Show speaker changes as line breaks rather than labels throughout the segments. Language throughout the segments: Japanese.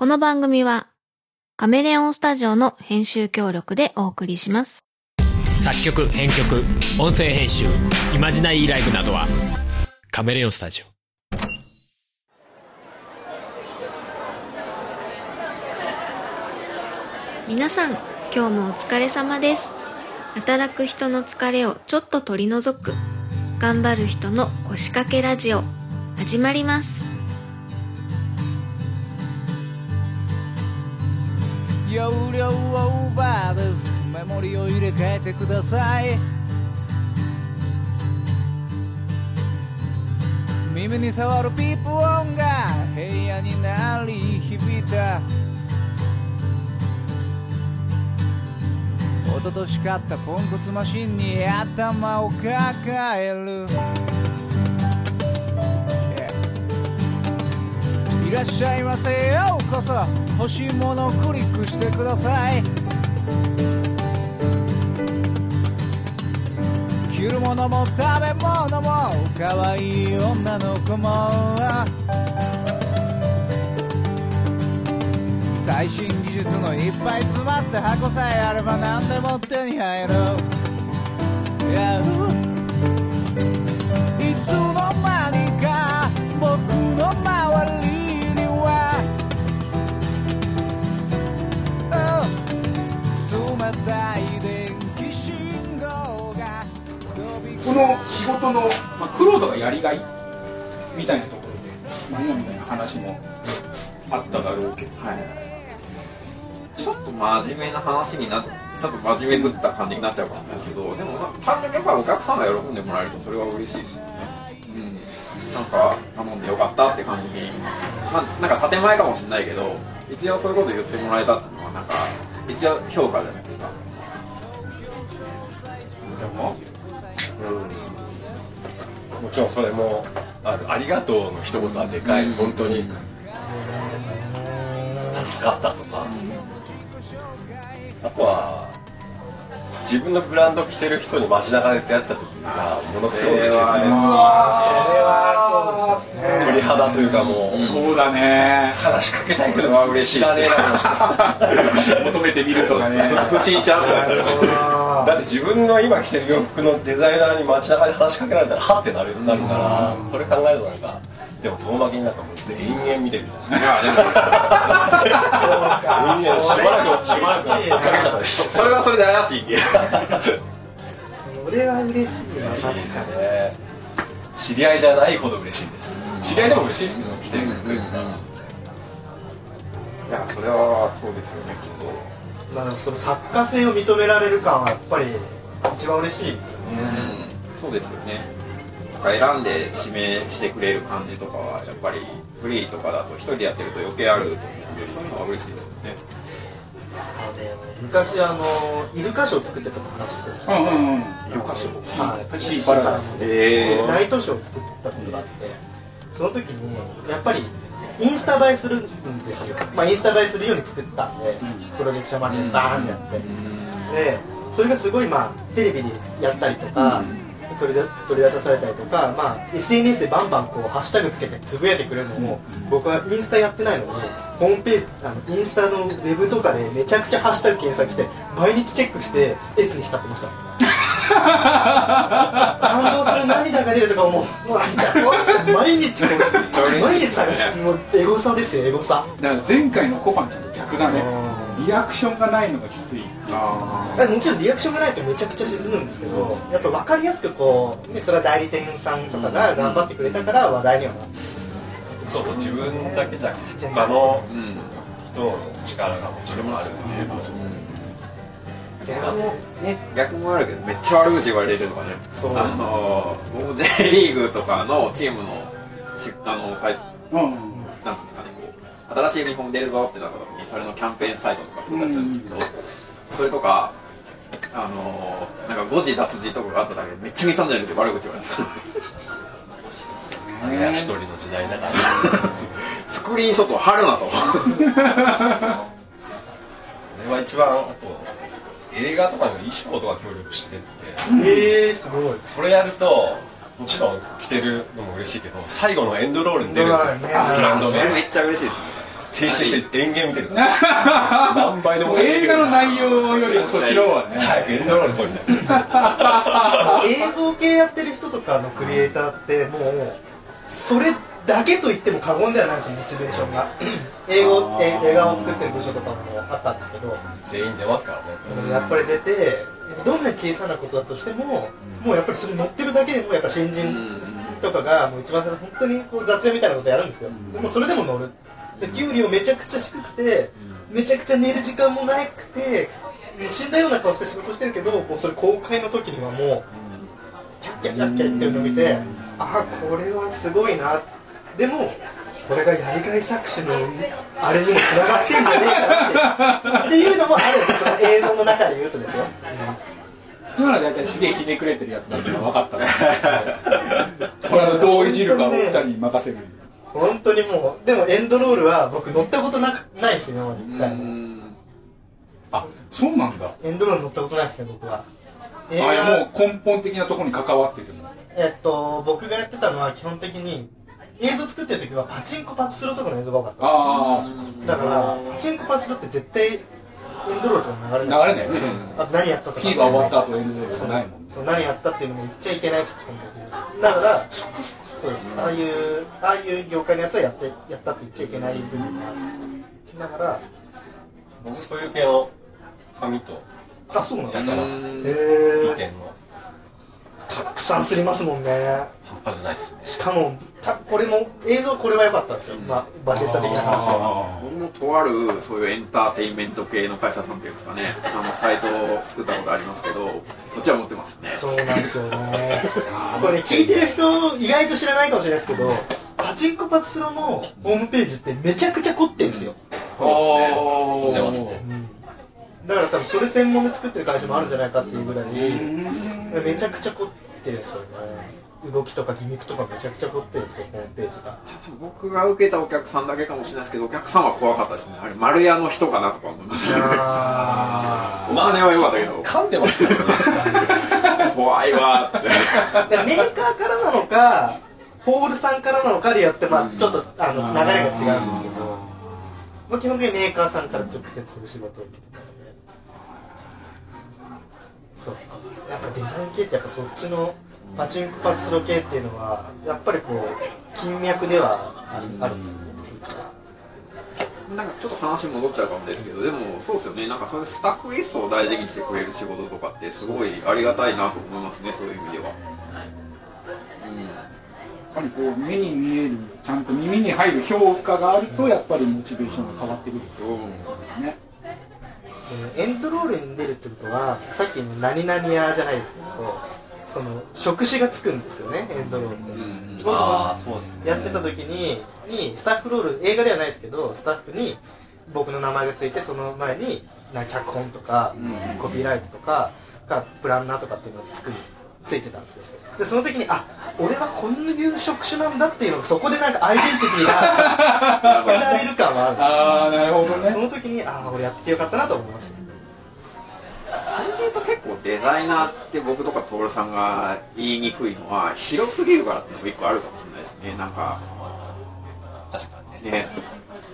この番組はカメレオンスタジオの編集協力でお送りします。
作曲編曲音声編集イマジナリーライブなどはカメレオンスタジオ
皆さん、今日もお疲れ様です。働く人の疲れをちょっと取り除く頑張る人の腰掛けラジオ始まります。
容量オーバーですメモリを入れ替えてください。耳に触るピープ音が部屋に鳴り響いた。一昨年買ったポンコツマシンに頭を抱える。いらっしゃいませようこそ。欲しいものをクリックしてください。着るものも食べ物も可愛い女の子も。最新技術のいっぱい詰まった箱さえあれば何でも手に入る。Yeah
この仕事の、まあ、苦労とかやりがいみたいなところで何やみたいな話もあっただろうけど、はい
ちょっと真面目な話になってちょっと真面目ぶった感じになっちゃうかもないですけどでも単純にやっぱお客さんが喜んでもらえるとそれは嬉しいです。よねうん。なんか頼んでよかったって感じにまあなんか建前かもしれないけど一応そういうこと言ってもらえたっていうのはなんか一応評価じゃないですか。
でも？
もちろんそれもあるありがとうの一言はでかい、
うん。
本当に。助かったとか、あとは自分のブランド着てる人に街中で出会った時がものすごく嬉しいですね。鳥肌というかもう、
そうだね。
話しかけたいけど
嬉しいです
知らねえ
求めてみるとかね。
不審チャンスですよ。ね
だって自分の今着てる洋服のデザイナーに街中で話しかけられたらはってなるなるからそれ考えるとなんかでも遠巻きになんかもう延々見てるみたいな。い
やでも
延々しばらくしばらく追っかけちゃったりして
それはそれで怪しい
それは嬉しい
嬉しいですね。知り合いじゃないほど嬉しいです知り合いでも嬉しいですけど来てくれるさ
いやそれはそうですよね。きっと
まあその作家性を認められる感はやっぱり一番嬉しいですよね。
うん。そうですよね。選んで指名してくれる感じとかはやっぱりフリーとかだと一人でやってると余計あると思うんでそういうのは嬉しいですよね。
あの昔あのイルカショー作ってたって話してたじゃない
うんうんうん。
ルカショ
はい。
シーパラダイス
え
ナイトショーを作ったことがあってその時にやっぱりインスタ映えするんですよ、まあ、インスタ映えするように作ったんで、プロジェクションマネーバーンってやって、でそれがすごいまあテレビでやったりとか、取りだ取り出されたりとか、まあ、SNS でバンバンこうハッシュタグつけてつぶやいてくれるのも、僕はインスタやってないのにホームページあのインスタのウェブとかでめちゃくちゃハッシュタグ検索して毎日チェックしてエツに浸ってました。感動する涙が出るとかもう。もう毎日こう 毎日探してもうエゴサですよエゴサ。
だから前回のコパンちゃんと逆だね。リアクションがないのがきつい
もちろんリアクションがないとめちゃくちゃ沈むんですけどやっぱ分かりやすくこう、ね、それは代理店さんとかが頑張ってくれたから話題にはなって
そうそう自分だけじゃなくて他の
うん
人の力がもちろんあるっていう
逆もね。逆もあるけどめっちゃ悪口言われるとかね。
そう。
あの僕 J リーグとかのチームのしあのサイト
うんうん。
なんていうんですかねこう新しいユニフォーム出るぞってなった時にそれのキャンペーンサイトとか作ったりするんですけど、それとかあのー、なんか誤字脱字とかがあっただけでめっちゃ見たんじゃねって悪口言われるんですよ
あれは一人の時代だから。
スクリーンショットを貼るなと。
それは一番あと映画とかの衣装とか協力してって。
えー、すごい
それやるともちろん着てるのも嬉しいけど最後のエンドロールに出るんですよ。
ね。
ブランド
それめ
名
っちゃ嬉しいですね
停止して延々見てる。何倍でも
映画の内容よりもそっちの方はね。
はいエンドロールいな
映像系やってる人とかのクリエイターってもうそれだけと言っても過言ではないですよモチベーションが。映画え映画を作ってる部署とかもあったんですけど。
全員出ますからね
やっぱり出てどんな小さなことだとしてももうやっぱりそれ乗ってるだけでもやっぱ新人とかがもう一番最初本当にこう雑用みたいなことやるんですよ。でもそれでも乗るで給料めちゃくちゃ低くてめちゃくちゃ寝る時間もなくてもう死んだような顔して仕事してるけどもうそれ公開の時にはもうキャッキャキャッキャ言ってるのを見てああこれはすごいなでもこれがやりがい搾取のあれにもつながってんじゃねえかなってっていうのもあるんですよその映像の中で言うとですよ、
今のは大体すげえひねくれてるやつだってのは分かったねこれのどういじるかを二人に任せる
本当にもうでもエンドロールは僕乗ったことなくないですよ今まで。一回も
あそうなんだ。あ
エンドロール乗ったことないですね僕は。映
れ
画
もう根本的なところに関わってるの
えっと僕がやってたのは基本的に映像作ってる時はパチンコパチスロとかの映像が多かった
あ
だからパチンコパチスロって絶対エンドロールとか流れない。
あ流れないよね。
あと何やったとか。
火が終わった後エンドロールじゃないもんね。
そう何やったっていうのも言っちゃいけないし基本的に。だからそうです。ああいうああいう業界のやつはやっちゃやったって言っちゃいけない部分もあるんですよ。だから
僕そういう系の紙と
あそうなんですか。へ
やって
えたくさんすりますもんね
半端じゃないですね。
しかもたこれも映像これは良かったんですよ、まあ、バジェット的な話では
僕もとあるそういうエンターテインメント系の会社さんっていうんですかね。あのサイトを作ったことありますけどこっちは持ってますね。
そうなんですよね。これね聞いてる人意外と知らないかもしれないですけどパチンコパチスロのホームページってめちゃくちゃ凝ってるんですよ、
そう出ますね
だから多分それ専門で作ってる会社もあるんじゃないかっていうぐらいめちゃくちゃ凝ってるんですよね動きとかギミックとかめちゃくちゃ凝ってるんですよホームページが。
僕が受けたお客さんだけかもしれないですけどお客さんは怖かったですね。あれ丸屋の人かなとか思いました。
あ
お金は良かったけど。
噛んでますね。
怖いわーって。
メーカーからなのかホールさんからなのかでやって、まあ、ちょっとあの流れが違うんですけど、まあ、基本的にメーカーさんから直接仕事を受けてたのでそう。やっぱデザイン系ってやっぱそっちのパチンコパチスロ系っていうのはやっぱりこう金脈ではある,、あるんですよね。
なんかちょっと話戻っちゃうかもですけどでもそうですよね。なんかそういうスタッフリストを大事にしてくれる仕事とかってすごいありがたいなと思いますねそういう意味では。
やっぱりこう目に見えるちゃんと耳に入る評価があるとやっぱりモチベーションが変わってくる
うん
ね。
でエンドロールに出るってことはさっきの何々屋じゃないですけどその職種がつくんですよねエンドロールって、
うですね。
やってた時ににスタッフロール映画ではないですけどスタッフに僕の名前がついてその前にな脚本とか、コピーライトとかかプランナーとかっていうのがつくついてたんですよ。でその時にあ俺はこういう職種なんだっていうのがそこでなんかアイデンティティが 伝えられる感はあるんですよ。
ああなるほど
その時にああ俺やっててよかったなと思いました。
それで言うと結構デザイナーって僕とか徹さんが言いにくいのは広すぎるからっていうのも一個あるかもしれないですね。なんか
確かにね。
ね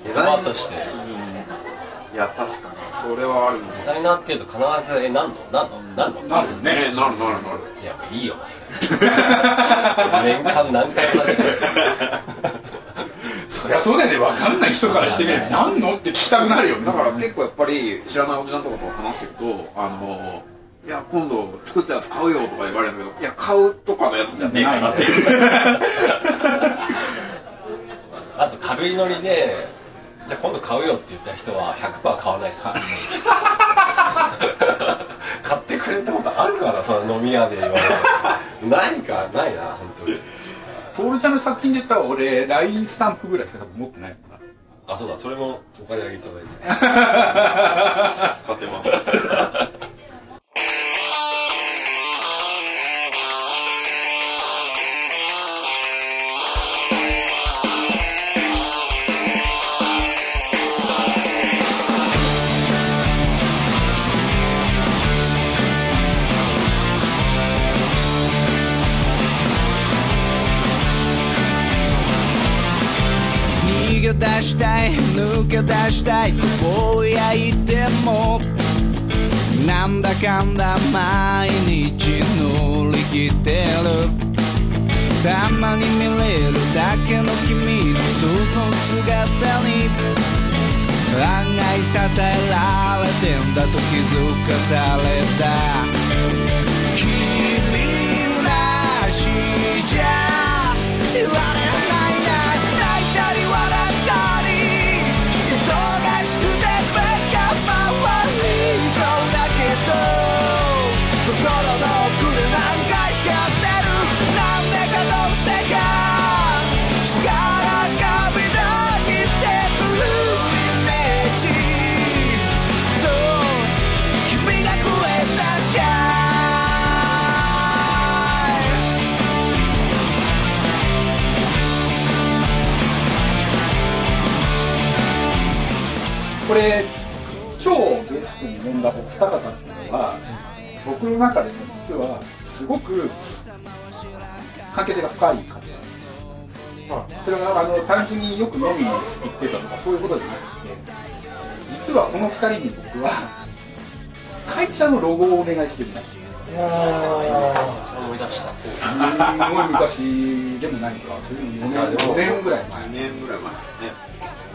デ
デザイナーとして。
いや確かにそれはあるの。
デザイナーっていうと必ずえ何の？何の？何の？
なるよね。
ねなるなるなる。
いやいいよそれ。年間何回もなる
そりゃそうだよね。分かんない人からしてみれば何の？って聞きたくなるよね。
だから結構やっぱり知らないおじさんとかと話してるとあのいや今度作ったやつ買うよとか言われるんだけどいや買うとかのやつじゃねえかなって
あと軽いノリでじゃあ今度買うよって言った人は100%買わないっす買ってくれたことあるかな？その飲み屋で言われる。何かないな本当に。
トールちゃんの作品で言ったら俺 LINE スタンプぐらいしか多分持ってないもんな。
あそうだそれもお金あげていただいて。
買ってます
したい抜け出したいぼうやいてもなんだかんだ毎日乗り切ってる。たまに見れるだけの君のその姿に案外支えられてんだと気づかされた。君なしじゃいられない
これ今日ゲストに呼んだお二方っていうのは僕の中でも実はすごく関係性が深い方。それがあの単純によく飲みに行ってたとかそういうことじゃなくて実はこの二人に僕は会社のロゴをお願いしてるんです。
思い出した。
すごい昔でもないか。それでも4年5年ぐらい前。
2年ぐらい前ですね。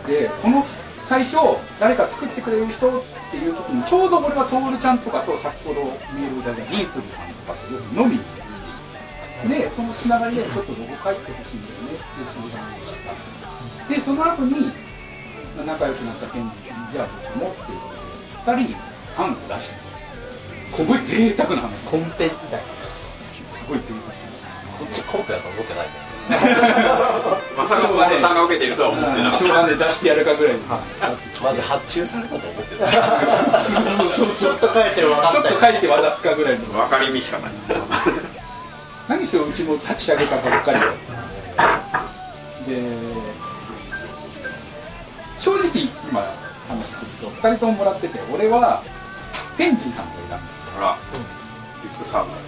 でこの最初誰か作ってくれる人っていう時にちょうど俺は徹ちゃんとかと先ほどメールいただいたリンクルさんとかとよく飲みに行ってでそのつながりでちょっとロゴ書いてほしいんだよねって相談をしたでその後にまあ仲良くなったケンジさんにじゃあ僕もっていうことで2人に案を出して。すごい贅沢な話。
コンペみたい
すごい贅沢
こっちコンペだと思ってないんだよ
まさか小金さんが受けてるとは思ってなかっ
しょうがね出してやるかぐらいに。
まず発注されたと思ってない
そうそうそう
ちょっと書いてる分かった
ちょっと書いて渡すかぐらいの。
た分かりみしかない。です
何しろうちも立ち上げたばっかりでで正直今話すると2人とももらってて俺はペンジーさんと選んだ
ほら。リップサービス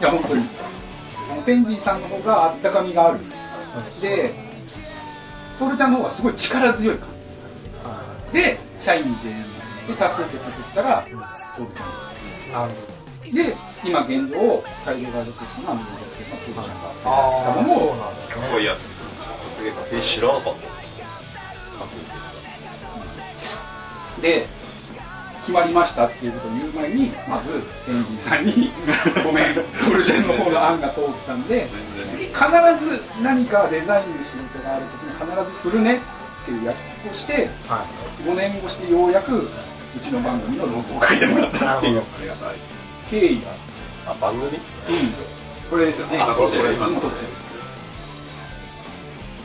いや本当に。あのペンジーさんの方があったかみがあるでトルちゃんの方がすごい力強い感じで社員全員で多数決作ったらトルちゃん
なる
で今現状改良が出てきたのは水崎さんトルちゃんが
ああ
も
そうなんですね
か。っこいいやつ
え知らなかった
で決まりましたっていうことを言う前にまずペンジーさんに「ごめんトルちゃんの方の案が通ったんで次必ず何かデザインの仕事がある時に必ず振るね」っていう約束をして
は
5年越しでようやくうちの番組のロゴを書いてもらったっていう。
な
ありがたい
経緯が
あ番組？
これですよね。
あそうそれ
今の
撮って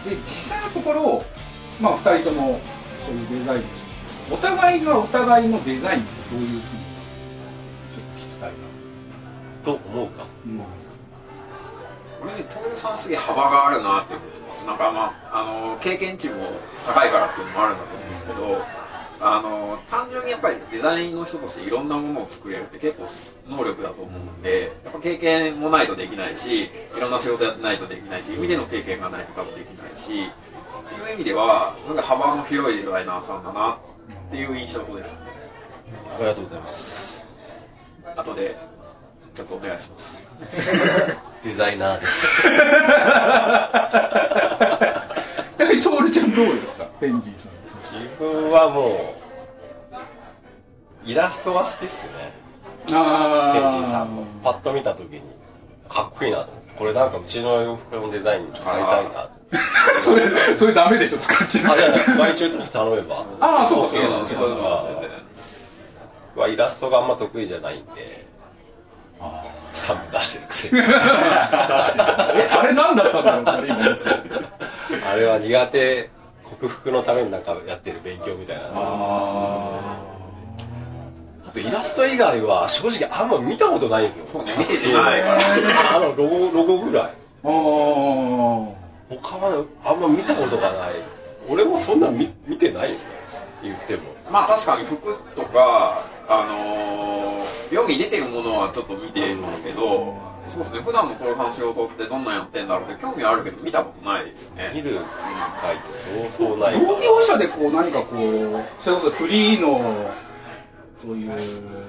る。で実際のところまあ2人ともそういうデザイン。お互いがお互いのデザインってどういうふうにちょっと聞きたいな。
と思うか。
うん
徹さんすげえ幅があるなって思ってます。なんかまああの経験値も高いからっていうのもあるんだと思うんですけどあの単純にやっぱりデザインの人としていろんなものを作れるって結構能力だと思うんでやっぱ経験もないとできないしいろんな仕事やってないとできないという意味での経験がないと多分できないしっていう意味ではすごい幅の広いデザイナーさんだなっていう印象です
ありがとうございます。
後でちょっとお願いします。
デザイナーです。
やはりトールちゃんどうですか？ペンジーさん。
自分はもうイラストが好きっすね。
あ
ペンジーさんのパッと見た時にかっこいいな。と思ってこれなんかうちの洋服のデザインに使いたいな。と
それそれダメでしょ？使っちゃう
あじゃあ外注として頼めば。
ああそうか
OK なんですけどはイラストがあんま得意じゃないんで。スタンプ出してるくせに。
えあれ何だったんだろう
あれは苦手克服のためになんかやってる勉強みたいな。
あ
あとイラスト以外は正直あんま見たことないんですよ。
そうね。見せてない。から
あのロゴロゴぐらい。
あー。
他はあんま見たことがない。俺もそんな見見てないよね。言っても。
まあ確かに服とか、あのー世に出てるものはちょっと見てますけど、そうですね。普段の登壇仕事ってどんなんやってんだろうって興味あるけど見たことないですね。
見る機会ってそうそうない。
同業者でこう何かこうそれこそフリーのそういう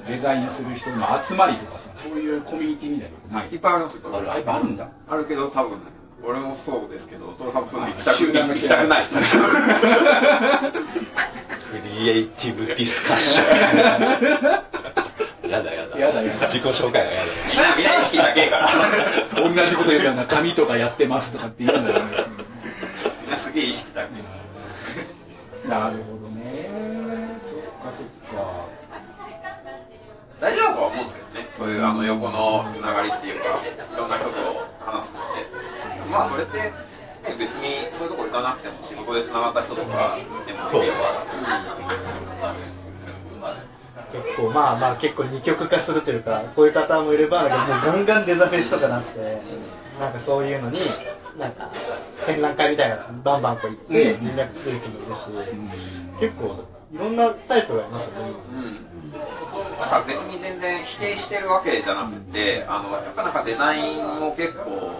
デザインする人の集まりとかさそういうコミュニティみたいなのない？
いっぱいありますよ。
ある。あるんだ。
あるけど多分俺もそうですけどトロさんもそういうの行きたく
集団が
行きたくない
リエイティブディスカッション。やだやだ。
やだやだ。
自己紹介がやだ。
みんな意識だけから
同じこと言うような紙とかやってますとかって言うんだよ。ね
みんなすげえ意識だけ
なるほどね。そっかそっか。
大事だとは思うんですけどね。そういうあの横のつながりっていうかいろんな人と話すのって。まあそれってね別にそういうとこ行かなくても仕事でつながった人とかでもできるから
結構まあまあ結構二極化するというかこういう方もいればもうガンガンデザフェスとか出してなんかそういうのになんか展覧会みたいなやつにバンバンこう行って人脈作る人もいるし結構いろんなタイプがいますよね。
うん、なんか別に全然否定してるわけじゃなくてあのやっぱなんかデザインも結構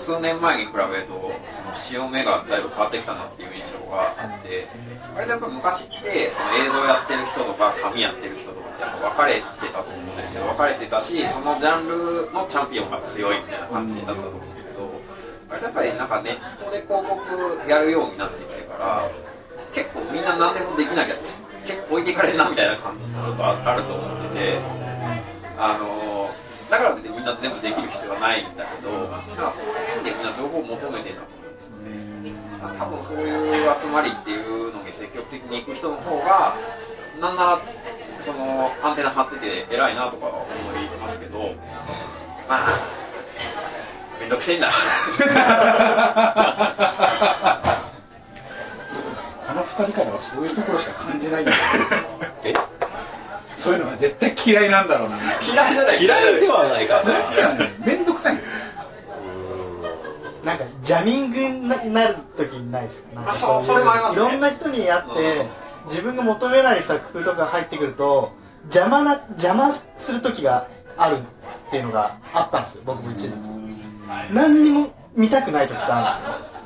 数年前に比べるとその潮目がだいぶ変わってきたなっていう印象があってあれでやっぱ昔ってその映像やってる人とか紙やってる人とかってやっぱ分かれてたと思うんですけど分かれてたしそのジャンルのチャンピオンが強いみたいな感じだったと思うんですけどあれやっぱりなんかネットで広告やるようになってきてから結構みんな何でもできなきゃ結構置いていかれるなみたいな感じちょっとあると思っててあのからってみんな全部できる必要はないんだけどなんかそういう意味でみんな情報を求めてるんだと思うんですよね。多分そういう集まりっていうのに積極的に行く人の方がなんならそのアンテナ張ってて偉いなとか思いますけどまあめんどくせえんだ。
あの二人からはそういうところしか感じないんだそういうのが絶対嫌いなんだろうな。
嫌いじゃない。
嫌いではないからね
んどくさい
なんかジャミングにななる時ないですか？
あそう
い
それもありますね。
いろんな人に会って、
うん。
自分が求めない作風とか入ってくると邪魔な邪魔する時があるっていうのがあったんですよ僕も一時期。何にも見たくない時ってあ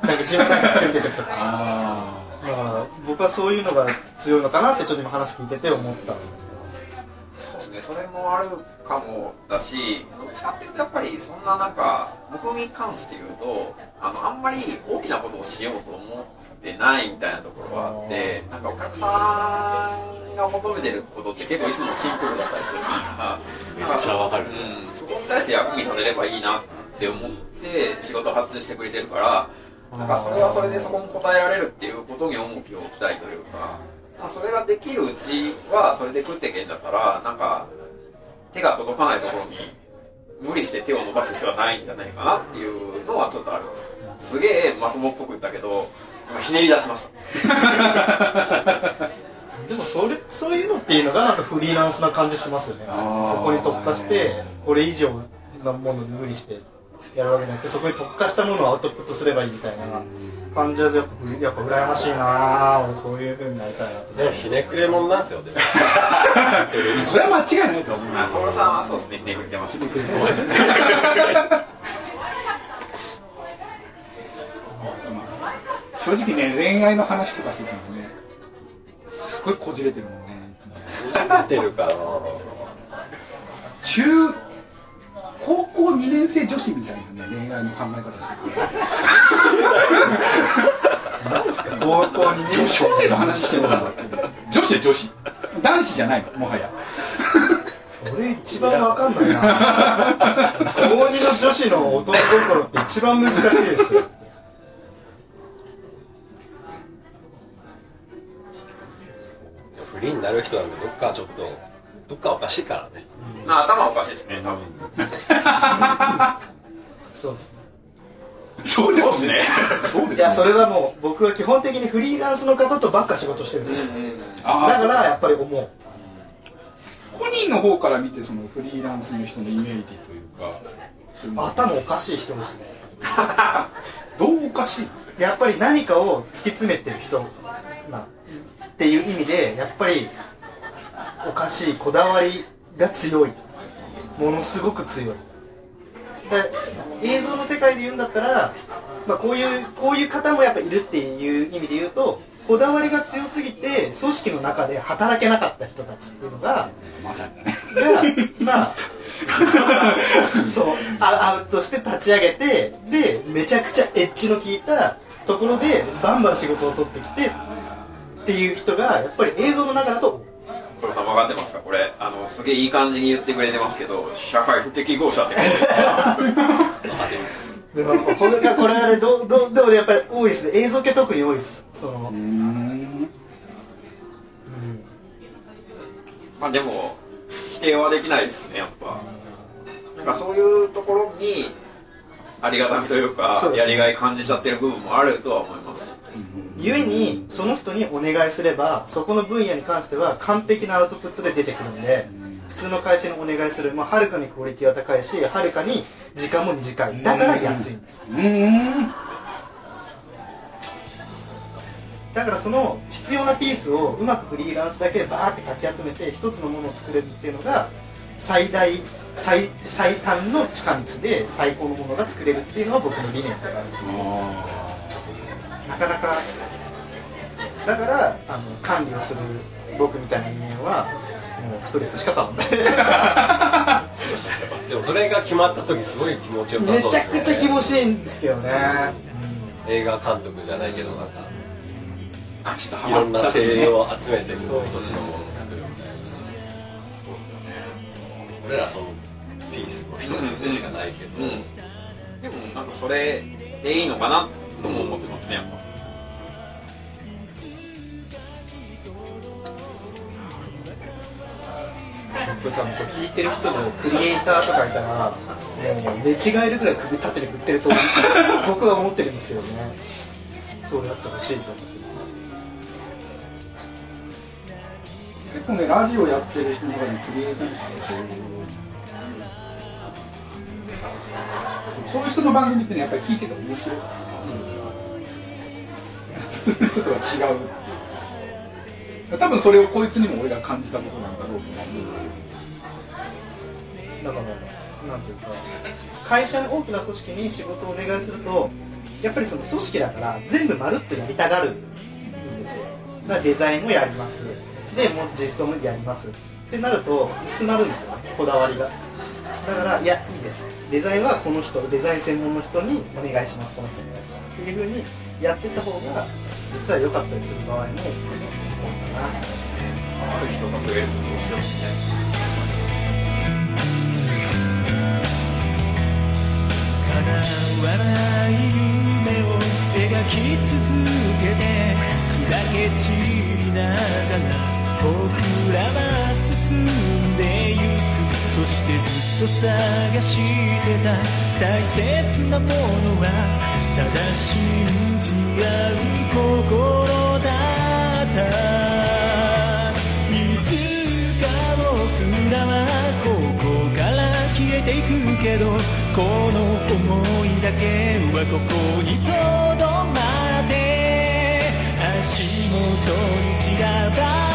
るんですよ。なんか自分なんか作ってる時。とか
あ
だから僕はそういうのが強いのかなってちょっと今話聞いてて思ったんですよ
ね、それもあるかもだし、どっちかっていうとやっぱりそんななんか僕に関して言うと、あのあんまり大きなことをしようと思ってないみたいなところがあって、なんかお客さんが求めてることって結構いつもシンプルだったりするから、
めっちゃわかる
うん、そこに対して役に立てればいいなって思って仕事を発注してくれてるから、なんかそれはそれでそこに応えられるっていうことに重きを置きたいというか。まあ、それができるうちはそれで食っていけんだったらなんか手が届かないところに無理して手を伸ばす必要はないんじゃないかなっていうのはちょっとある。すげえまともっぽく言ったけどひねり出しました。
でもそれそういうのっていうのがなんかフリーランスな感じしますよね。ここに特化してこれ以上のものに無理してやるわけじゃなくてそこに特化したものをアウトプットすればいいみたいな感じはやっぱやっぱ羨ましいなぁ俺そういう風になりたいなと
でもひねくれ者なんですよでも。
あ それは間違いないと思う
まあ徹さんはそうですねひねくれてます。
正直ね恋愛の話とかしててもねすごいこじれてるもんねいつも。
知ってるかな。
中高校2年生女子みたいなね恋愛の考え方してる
高校に
女子高生の話してるから女子で女子。男子じゃないのもはや。
それ一番わかんないな。高2の女子の男心って一番難しいです。よ
フリーになる人なんてどっかちょっとどっかおかしいからね
まあ頭おかしいですね多分。
そうですね。
そうですね。そうです
いやそれはもう僕は基本的にフリーランスの方とばっか仕事してるんですだからやっぱり思う。
本人の方から見てそのフリーランスの人のイメージというか
頭おかしい人ですね
どうおかしい。
やっぱり何かを突き詰めてる人なっていう意味でやっぱりおかしいこだわりが強い。ものすごく強い。で映像の世界で言うんだったら、まあ、こういうこういう方もやっぱいるっていう意味で言うとこだわりが強すぎて組織の中で働けなかった人たちっていうのが
まさにだね。
がまあ そうアウトして立ち上げてでめちゃくちゃエッジの効いたところでバンバン仕事を取ってきてっていう人がやっぱり映像の中だと
これさん分かってますか？これあのすげえいい感じに言ってくれてますけど社会不適合者って分かってます
でもこれがこれがねどどでもねやっぱり多いですね。映像系特に多いです。その、
うん。
まあでも否定はできないですねやっぱ。なんかそういうところにありがたみというか
そうです
やりがい感じちゃってる部分もあるとは思います
ゆえにその人にお願いすればそこの分野に関しては完璧なアウトプットで出てくるんで普通の会社にお願いする。まあはるかにクオリティは高いしはるかに時間も短い。だから安いんです。
うん
だからその必要なピースをうまくフリーランスだけでバーってかき集めて一つのものを作れるっていうのが最大最最短の近道で最高のものが作れるっていうのが僕の理念であるんですね。なかなかだからあの管理をする僕みたいな人間はもうストレスしかたまんない。
でもそれが決まった時すごい気持ちよさそう
め
ですね。
ちゃくちゃ気持ちいいんですけどね、
映画監督じゃないけどなんかいろんな
はまった時ね
精鋭を集めて一つのものを作るみたいな。俺らそのピースの一つでしかないけど、
うん。でもなんかそれでいいのかなとも思ってますねやっぱ
これ多分これ聞いてる人でクリエイターとかいたらもう寝違えるぐらい首縦に振ってると僕は思ってるんですけどね。そうやってほしいと思って
結構ね。ラジオやってる人の中にクリエイターの人がこうそういう人の番組ってねやっぱり聞いてて面白い普通の人とは違う。多分それをこいつにも俺が感じたことなんだろうと思う
だからなんていうか会社の大きな組織に仕事をお願いするとやっぱりその組織だから全部まるっとやりたがるんですよ。だからデザインもやります。でもう実装もやります。ってなると薄まるんですよ。こだわりが。だからいやいいです。デザインはこの人デザイン専門の人にお願いします。この人にお願いします。っていうふうにやってた方が実は良かったりする場合も多いかな。
ある人が増えるとしてもね
わない夢を描き続けて砕け散りながら僕らは進んでゆく。そしてずっと探してた。大切なものはただ信じ合う心だった。いつか僕らはここから消えていくけどこの想いだけはここにとどまって足元に散らばる